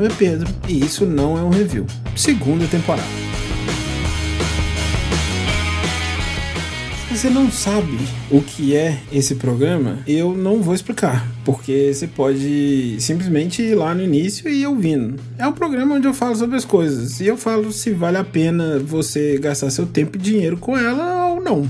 nome é Pedro e isso não é um review. Segunda temporada. Se você não sabe o que é esse programa, eu não vou explicar, porque você pode simplesmente ir lá no início e ir ouvindo. É um programa onde eu falo sobre as coisas e eu falo se vale a pena você gastar seu tempo e dinheiro com ela ou não.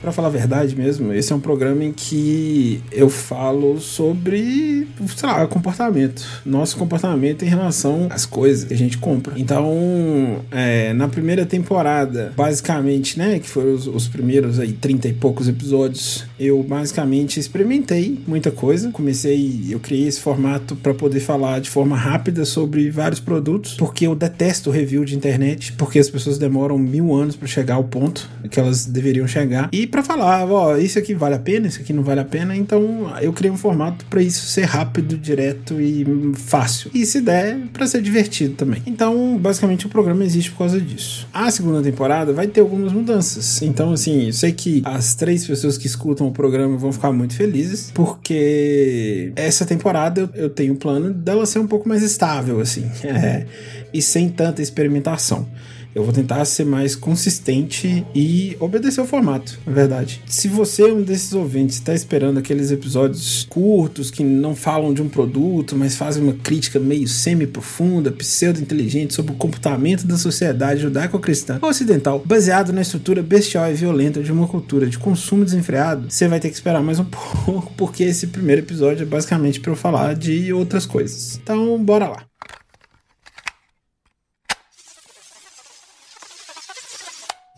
Para falar a verdade mesmo, esse é um programa em que eu falo sobre, sei lá, comportamento. Nosso comportamento em relação às coisas que a gente compra. Então, é, na primeira temporada, basicamente, né, que foram os, os primeiros aí 30 e poucos episódios, eu basicamente experimentei muita coisa. Comecei, eu criei esse formato para poder falar de forma rápida sobre vários produtos, porque eu detesto review de internet, porque as pessoas demoram mil anos para chegar ao ponto que elas deveriam chegar. E para falar, ó, isso aqui vale a pena, isso aqui não vale a pena. Então eu criei um formato para isso ser rápido, direto e fácil. E se der, para ser divertido também. Então, basicamente, o programa existe por causa disso. A segunda temporada vai ter algumas mudanças. Então, assim, eu sei que as três pessoas que escutam o programa vão ficar muito felizes, porque essa temporada eu, eu tenho o plano dela ser um pouco mais estável, assim, é, e sem tanta experimentação. Eu vou tentar ser mais consistente e obedecer o formato, na verdade. Se você é um desses ouvintes está esperando aqueles episódios curtos que não falam de um produto, mas fazem uma crítica meio semi-profunda, pseudo-inteligente sobre o comportamento da sociedade judaico-cristã ocidental, baseado na estrutura bestial e violenta de uma cultura de consumo desenfreado, você vai ter que esperar mais um pouco, porque esse primeiro episódio é basicamente para eu falar de outras coisas. Então, bora lá.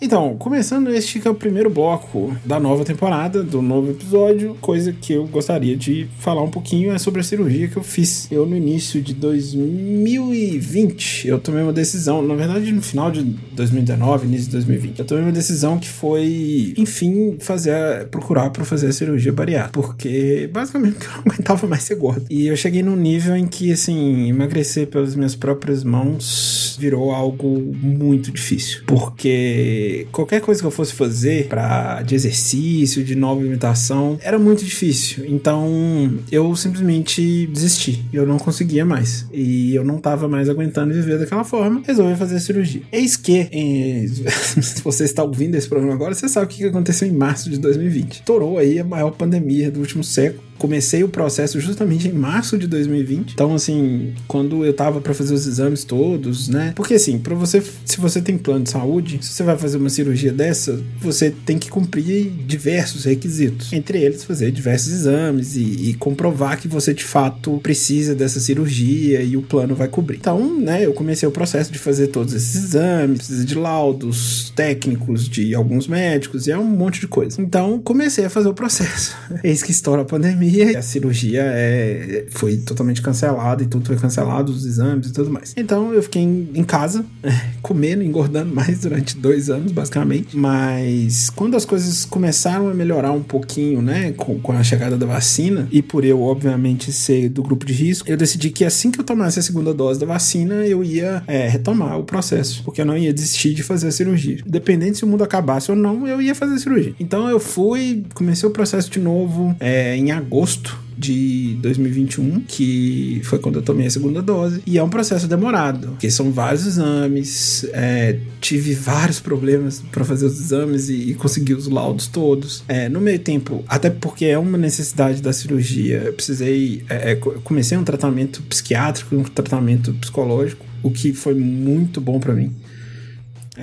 Então, começando este que é o primeiro bloco da nova temporada, do novo episódio, coisa que eu gostaria de falar um pouquinho é sobre a cirurgia que eu fiz. Eu, no início de 2020, eu tomei uma decisão, na verdade, no final de 2019, início de 2020, eu tomei uma decisão que foi, enfim, fazer, procurar para fazer a cirurgia bariátrica, porque basicamente eu não aguentava mais ser gordo. E eu cheguei num nível em que, assim, emagrecer pelas minhas próprias mãos virou algo muito difícil, porque qualquer coisa que eu fosse fazer para de exercício, de nova alimentação, era muito difícil. Então eu simplesmente desisti. Eu não conseguia mais. E eu não tava mais aguentando viver daquela forma. Resolvi fazer a cirurgia. Eis que, em... se você está ouvindo esse programa agora, você sabe o que aconteceu em março de 2020. Estourou aí a maior pandemia do último século comecei o processo justamente em março de 2020. Então, assim, quando eu tava para fazer os exames todos, né? Porque assim, para você, se você tem plano de saúde, se você vai fazer uma cirurgia dessa, você tem que cumprir diversos requisitos. Entre eles, fazer diversos exames e, e comprovar que você de fato precisa dessa cirurgia e o plano vai cobrir. Então, né, eu comecei o processo de fazer todos esses exames, precisa de laudos técnicos de alguns médicos e é um monte de coisa. Então, comecei a fazer o processo. Eis que estoura a pandemia pandemia, a cirurgia é, foi totalmente cancelada e tudo foi cancelado, os exames e tudo mais. Então eu fiquei em, em casa, comendo, engordando mais durante dois anos, basicamente. Mas quando as coisas começaram a melhorar um pouquinho, né, com, com a chegada da vacina, e por eu, obviamente, ser do grupo de risco, eu decidi que assim que eu tomasse a segunda dose da vacina, eu ia é, retomar o processo, porque eu não ia desistir de fazer a cirurgia. Independente se o mundo acabasse ou não, eu ia fazer a cirurgia. Então eu fui, comecei o processo de novo é, em agosto agosto de 2021, que foi quando eu tomei a segunda dose, e é um processo demorado, porque são vários exames, é, tive vários problemas para fazer os exames e, e, os laudos todos. É, no meio tempo, até porque é uma necessidade da cirurgia, eu precisei, é, é comecei um tratamento psiquiátrico, um tratamento psicológico, o que foi muito bom para mim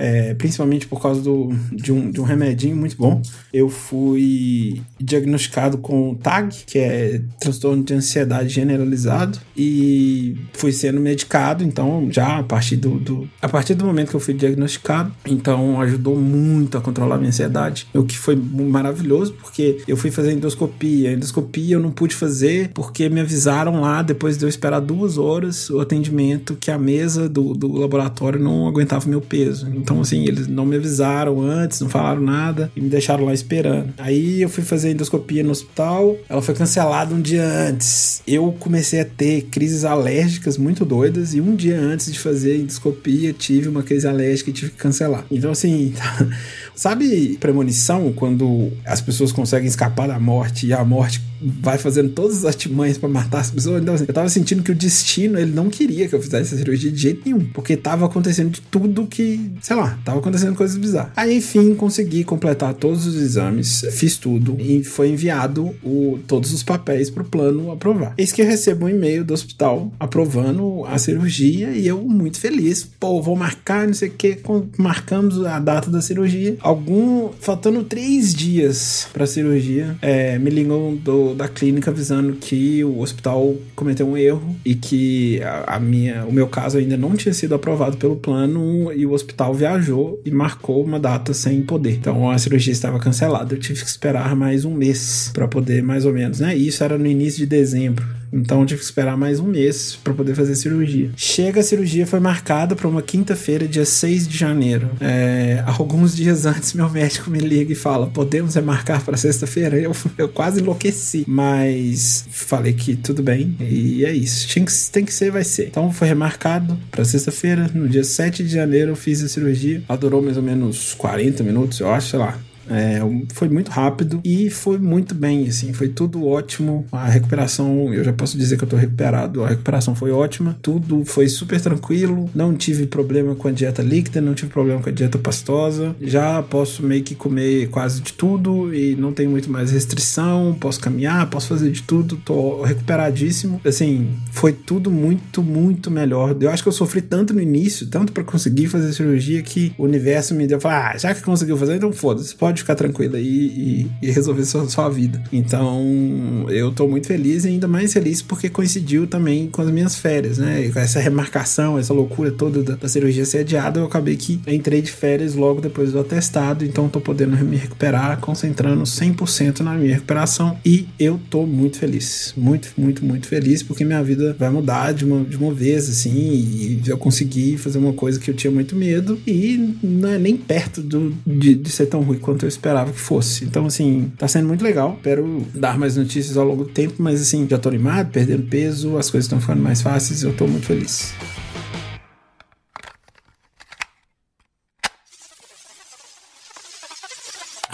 é, principalmente por causa do, de, um, de um remedinho muito bom. Eu fui diagnosticado com TAG, que é transtorno de ansiedade generalizado, e fui sendo medicado, então já a partir do, do, a partir do momento que eu fui diagnosticado, então ajudou muito a controlar a minha ansiedade, o que foi maravilhoso, porque eu fui fazer endoscopia, a endoscopia eu não pude fazer porque me avisaram lá, depois de eu esperar duas horas o atendimento, que a mesa do, do laboratório não aguentava meu peso. Então, Então, assim, eles não me avisaram antes, não falaram nada e me deixaram lá esperando. Aí eu fui fazer endoscopia no hospital, ela foi cancelada um dia antes. Eu comecei a ter crises alérgicas muito doidas e um dia antes de fazer endoscopia tive uma crise alérgica e tive que cancelar. Então, assim, sabe premonição quando as pessoas conseguem escapar da morte e a morte vai fazendo todas as artimanhas para matar as pessoas. Então, assim, eu tava sentindo que o destino, ele não queria que eu fizesse essa cirurgia de jeito nenhum, porque tava acontecendo de tudo que, sei lá, tava acontecendo coisas bizarras. Aí, enfim, consegui completar todos os exames, fiz tudo e foi enviado o, todos os papéis pro plano aprovar. Eis que eu recebo um e-mail do hospital aprovando a cirurgia e eu muito feliz. Pô, vou marcar, não sei o que, marcamos a data da cirurgia. Algum, faltando três dias pra cirurgia, é, me ligam do da clínica avisando que o hospital cometeu um erro e que a, a, minha, o meu caso ainda não tinha sido aprovado pelo plano e o hospital viajou e marcou uma data sem poder. Então a cirurgia estava cancelada. Eu tive que esperar mais um mês para poder, mais ou menos, né? Isso era no início de dezembro. Então eu tive que esperar mais um mês para poder fazer a cirurgia. Chega a cirurgia, foi marcada para uma quinta-feira, dia 6 de janeiro. É, alguns dias antes, meu médico me liga e fala: Podemos remarcar para sexta-feira? Eu, eu quase enlouqueci, mas falei que tudo bem e é isso. Que, tem que ser, vai ser. Então foi remarcado para sexta-feira, no dia 7 de janeiro eu fiz a cirurgia. Ela durou mais ou menos 40 minutos, eu acho, sei lá. É, foi muito rápido e foi muito bem, assim, foi tudo ótimo. A recuperação, eu já posso dizer que eu tô recuperado, a recuperação foi ótima, tudo foi super tranquilo, não tive problema com a dieta líquida, não tive problema com a dieta pastosa, já posso meio que comer quase de tudo e não tenho muito mais restrição, posso caminhar, posso fazer de tudo, tô recuperadíssimo. Assim, foi tudo muito, muito melhor. Eu acho que eu sofri tanto no início, tanto para conseguir fazer cirurgia, que o universo me deu, ah, já que conseguiu fazer, então foda-se, pode pode ficar tranquila e, e, e resolver sua, sua vida. Então, eu tô muito feliz e ainda mais feliz porque coincidiu também com as minhas férias, né? E com essa remarcação, essa loucura toda da, da cirurgia ser adiada, eu acabei que entrei de férias logo depois do atestado, então tô podendo me recuperar, concentrando 100% na minha recuperação e eu tô muito feliz. Muito, muito, muito feliz porque minha vida vai mudar de uma, de uma vez, assim, e eu consegui fazer uma coisa que eu tinha muito medo e não é nem perto do, de, de ser tão ruim quanto eu esperava que fosse. Então, assim, tá sendo muito legal. Espero dar mais notícias ao longo do tempo, mas assim, já tô animado, perdendo peso, as coisas estão ficando mais fáceis, eu tô muito feliz.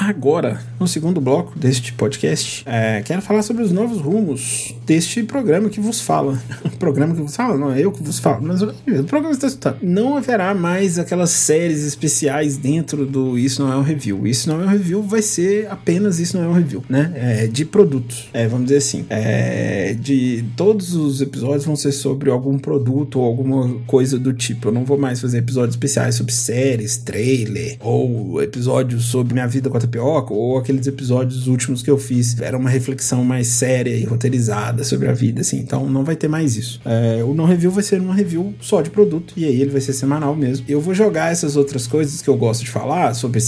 Agora, no segundo bloco deste podcast, é, quero falar sobre os novos rumos deste programa que vos fala. programa que vos fala? Não, é eu que vos falo, mas o programa está escutando. Não haverá mais aquelas séries especiais dentro do Isso Não É um Review. Isso Não É um Review vai ser apenas Isso Não É um Review, né? É, de produtos, é, vamos dizer assim. É, de todos os episódios vão ser sobre algum produto ou alguma coisa do tipo. Eu não vou mais fazer episódios especiais sobre séries, trailer ou episódios sobre minha vida com a tapioca, ou aqueles episódios últimos que eu fiz, era uma reflexão mais séria e roteirizada sobre a vida, assim. Então não vai ter mais isso. É, o não review vai ser uma review só de produto, e aí ele vai ser semanal mesmo. Eu vou jogar essas outras coisas que eu gosto de falar, sobre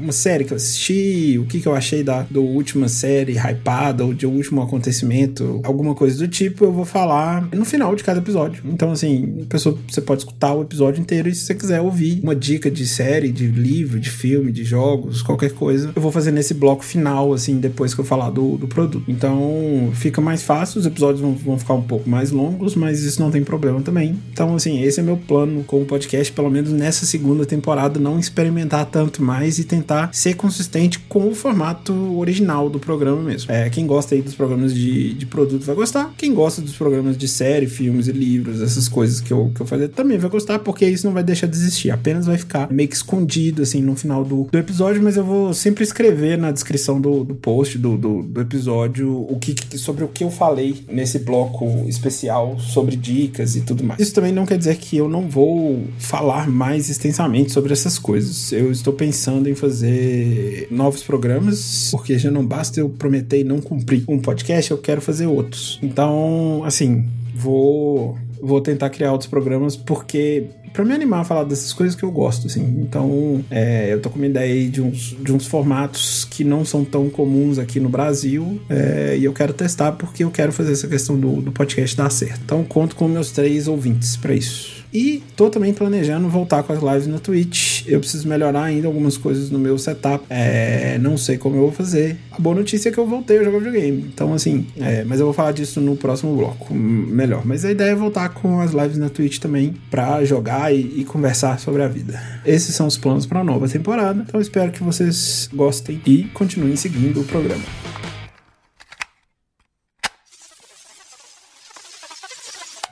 uma série que eu assisti, o que, que eu achei da do última série hypada, ou de último acontecimento, alguma coisa do tipo, eu vou falar no final de cada episódio. Então, assim, pessoa, você pode escutar o episódio inteiro e se você quiser ouvir uma dica de série, de livro, de filme, de jogos, qualquer coisa, eu vou fazer nesse bloco final, assim, depois que eu falar do, do produto. Então fica mais fácil, os episódios vão, vão ficar um pouco mais longos, mas isso não tem problema também. Então, assim, esse é meu plano com o podcast, pelo menos nessa segunda temporada, não experimentar tanto mais e tentar ser consistente com o formato original do programa mesmo. É, quem gosta aí dos programas de, de produto vai gostar, quem gosta dos programas de série, filmes e livros, essas coisas que eu, que eu fazer, também vai gostar, porque isso não vai deixar de existir, apenas vai ficar meio que escondido, assim, no final do, do episódio, mas eu vou sempre escrever na descrição do, do post do, do, do, episódio o que, sobre o que eu falei nesse bloco especial sobre dicas e tudo mais. Isso também não quer dizer que eu não vou falar mais extensamente sobre essas coisas. Eu estou pensando em fazer novos programas, porque já não basta eu prometer e não cumprir um podcast, eu quero fazer outros. Então, assim, vou vou tentar criar outros programas porque para me animar a falar dessas coisas que eu gosto, assim. Então, é, eu tô com uma ideia aí de uns, de uns formatos que não são tão comuns aqui no Brasil é, e eu quero testar porque eu quero fazer essa questão do, do podcast dar certo. Então, conto com meus três ouvintes para isso. E tô também planejando voltar com as lives na Twitch. Eu preciso melhorar ainda algumas coisas no meu setup. É, não sei como eu vou fazer. A boa notícia é que eu voltei a jogar videogame. Então, assim, é, mas eu vou falar disso no próximo bloco. Melhor. Mas a ideia é voltar com as lives na Twitch também para jogar e, e, conversar sobre a vida. Esses são os planos para a nova temporada. Então, espero que vocês gostem e continuem seguindo o programa.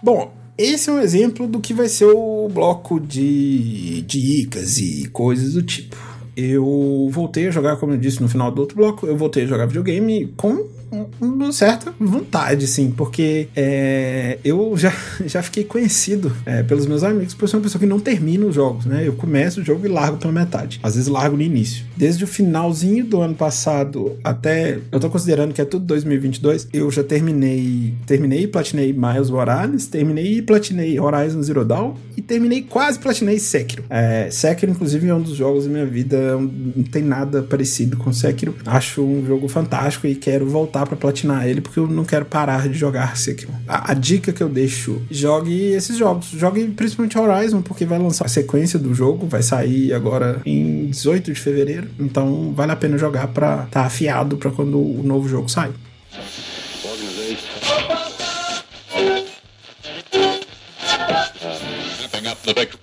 Bom, esse é um exemplo do que vai ser o bloco de dicas e coisas do tipo. Eu voltei a jogar, como eu disse no final do outro bloco, eu voltei a jogar videogame com uma certa vontade, sim, porque é, eu já, já fiquei conhecido é, pelos meus amigos por ser uma pessoa que não termina os jogos, né? Eu começo o jogo e largo pela metade. Às vezes largo no início. Desde o finalzinho do ano passado até. Eu tô considerando que é tudo 2022. Eu já terminei. Terminei e platinei Miles Morales, terminei e platinei Horizon Zero Dawn e terminei quase platinei Sekiro. É, Sekiro, inclusive, é um dos jogos da minha vida. Não tem nada parecido com Sekiro. Acho um jogo fantástico e quero voltar para platinar ele, porque eu não quero parar de jogar Sekiro. A, a, dica que eu deixo, jogue esses jogos. Jogue principalmente Horizon, porque vai lançar a sequência do jogo, vai sair agora em 18 de fevereiro. Então vale a pena jogar para estar tá afiado para quando o novo jogo sair.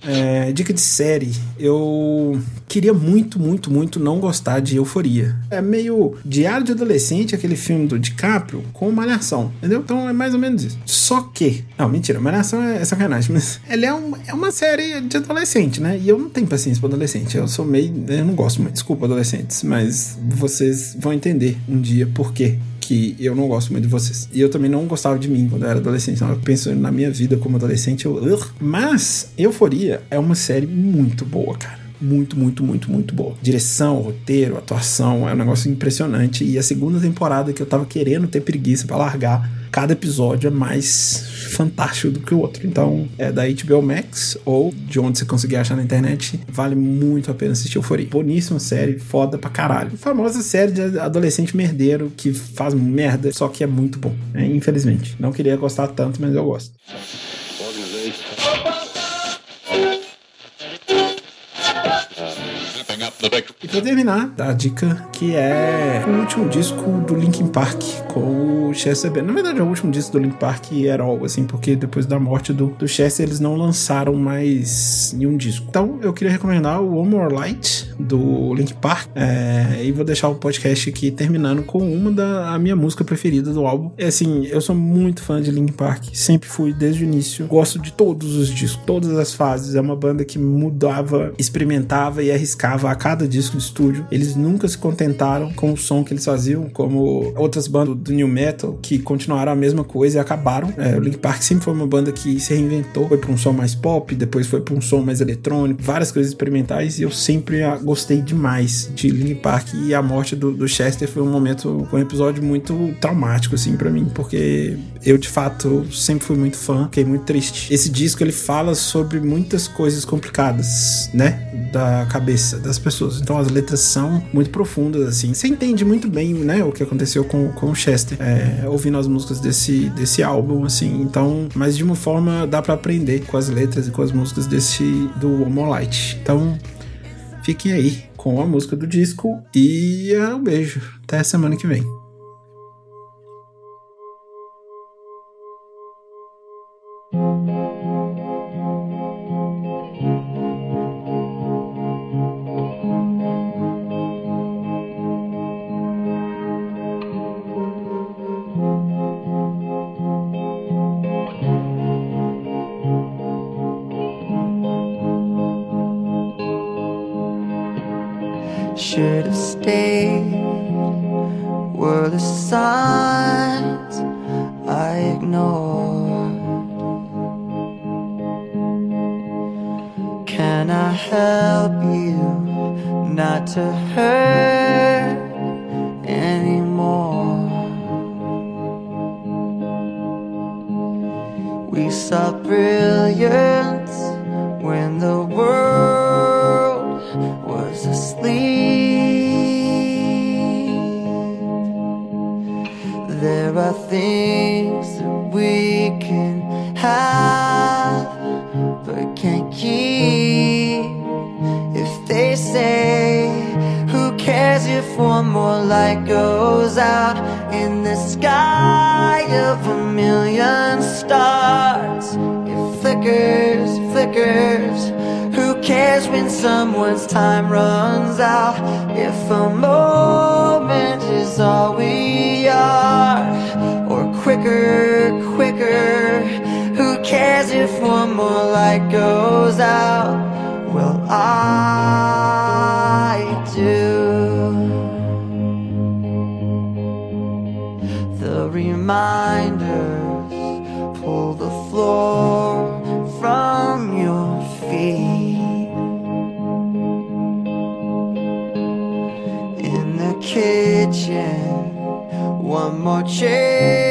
É, dica de série. Eu queria muito, muito, muito não gostar de Euforia. É meio Diário de Adolescente, aquele filme do DiCaprio, com Malhação, entendeu? Então é mais ou menos isso. Só que. Não, mentira, Malhação é, sacanagem, mas ela é, um, é uma série de adolescente, né? E eu não tenho paciência pra adolescente. Eu sou meio. Eu não gosto muito. Desculpa, adolescentes, mas vocês vão entender um dia por quê que eu não gosto muito de vocês. E eu também não gostava de mim quando eu era adolescente. Então, eu penso na minha vida como adolescente, eu. Mas Euforia é uma série muito boa, cara muito, muito, muito, muito boa. Direção, roteiro, atuação, é um negócio impressionante. E a segunda temporada que eu tava querendo ter preguiça para largar, cada episódio é mais fantástico do que o outro. Então, é da HBO Max ou de onde você conseguir achar na internet, vale muito a pena assistir Euphoria. Boníssima série, foda pra caralho. Famosa série de adolescente merdeiro que faz merda, só que é muito bom, né? infelizmente. Não queria gostar tanto, mas eu gosto. E pra terminar, a dica que é o último disco do Linkin Park com o Chester Bennington. Na verdade, é o último disco do Linkin Park era algo assim, porque depois da morte do, do Chester eles não lançaram mais nenhum disco. Então eu queria recomendar o One More Light do Linkin Park é, e vou deixar o podcast aqui terminando com uma da minha música preferida do álbum. É assim, eu sou muito fã de Linkin Park, sempre fui desde o início. Gosto de todos os discos, todas as fases. É uma banda que mudava, experimentava e arriscava a cada disco de estúdio. Eles nunca se contentaram com o som que eles faziam, como outras bandas do New Metal que continuaram a mesma coisa e acabaram. É, o Linkin Park sempre foi uma banda que se reinventou, foi para um som mais pop, depois foi para um som mais eletrônico, várias coisas experimentais e eu sempre gostei demais de Linkin Park e a morte do, do Chester foi um momento, foi um episódio muito traumático assim para mim, porque eu de fato sempre fui muito fã, fiquei muito triste. Esse disco ele fala sobre muitas coisas complicadas, né, da cabeça das pessoas. Então as letras são muito profundas, assim. Você entende muito bem, né, o que aconteceu com, com o Chester, é, ouvindo as músicas desse, desse álbum, assim. Então, mas de uma forma dá para aprender com as letras e com as músicas desse do Light. Então, fiquem aí com a música do disco e um beijo. Até semana que vem. were the signs I ignored. Can I help you not to hurt anymore? We saw brilliant things that we can have but can't keep. If they say, Who cares if one more light goes out in the sky of a million stars? It flickers, flickers. Who cares when someone's time runs out? If a moment is all we are quicker, quicker. Who cares if one more light goes out? Well, I do. The reminders pull the floor from your feet. In the kitchen, one more chair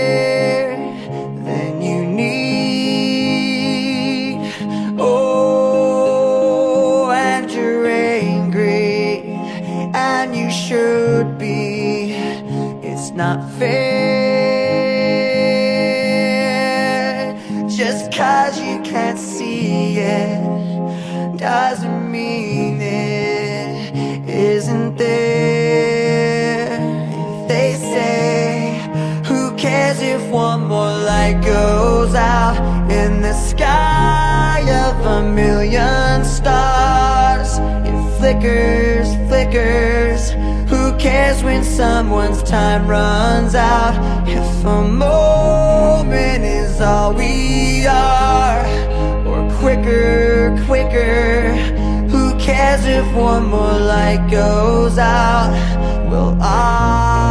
should be. It's not fair. Just cause you can't see it doesn't mean it isn't there. If they say, who cares if one more light goes out in the sky of a million stars? It flickers, flickers. Someone's time runs out? If a moment is all we are, or quicker, quicker. Who cares if one more light goes out? Well, I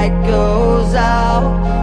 light goes out?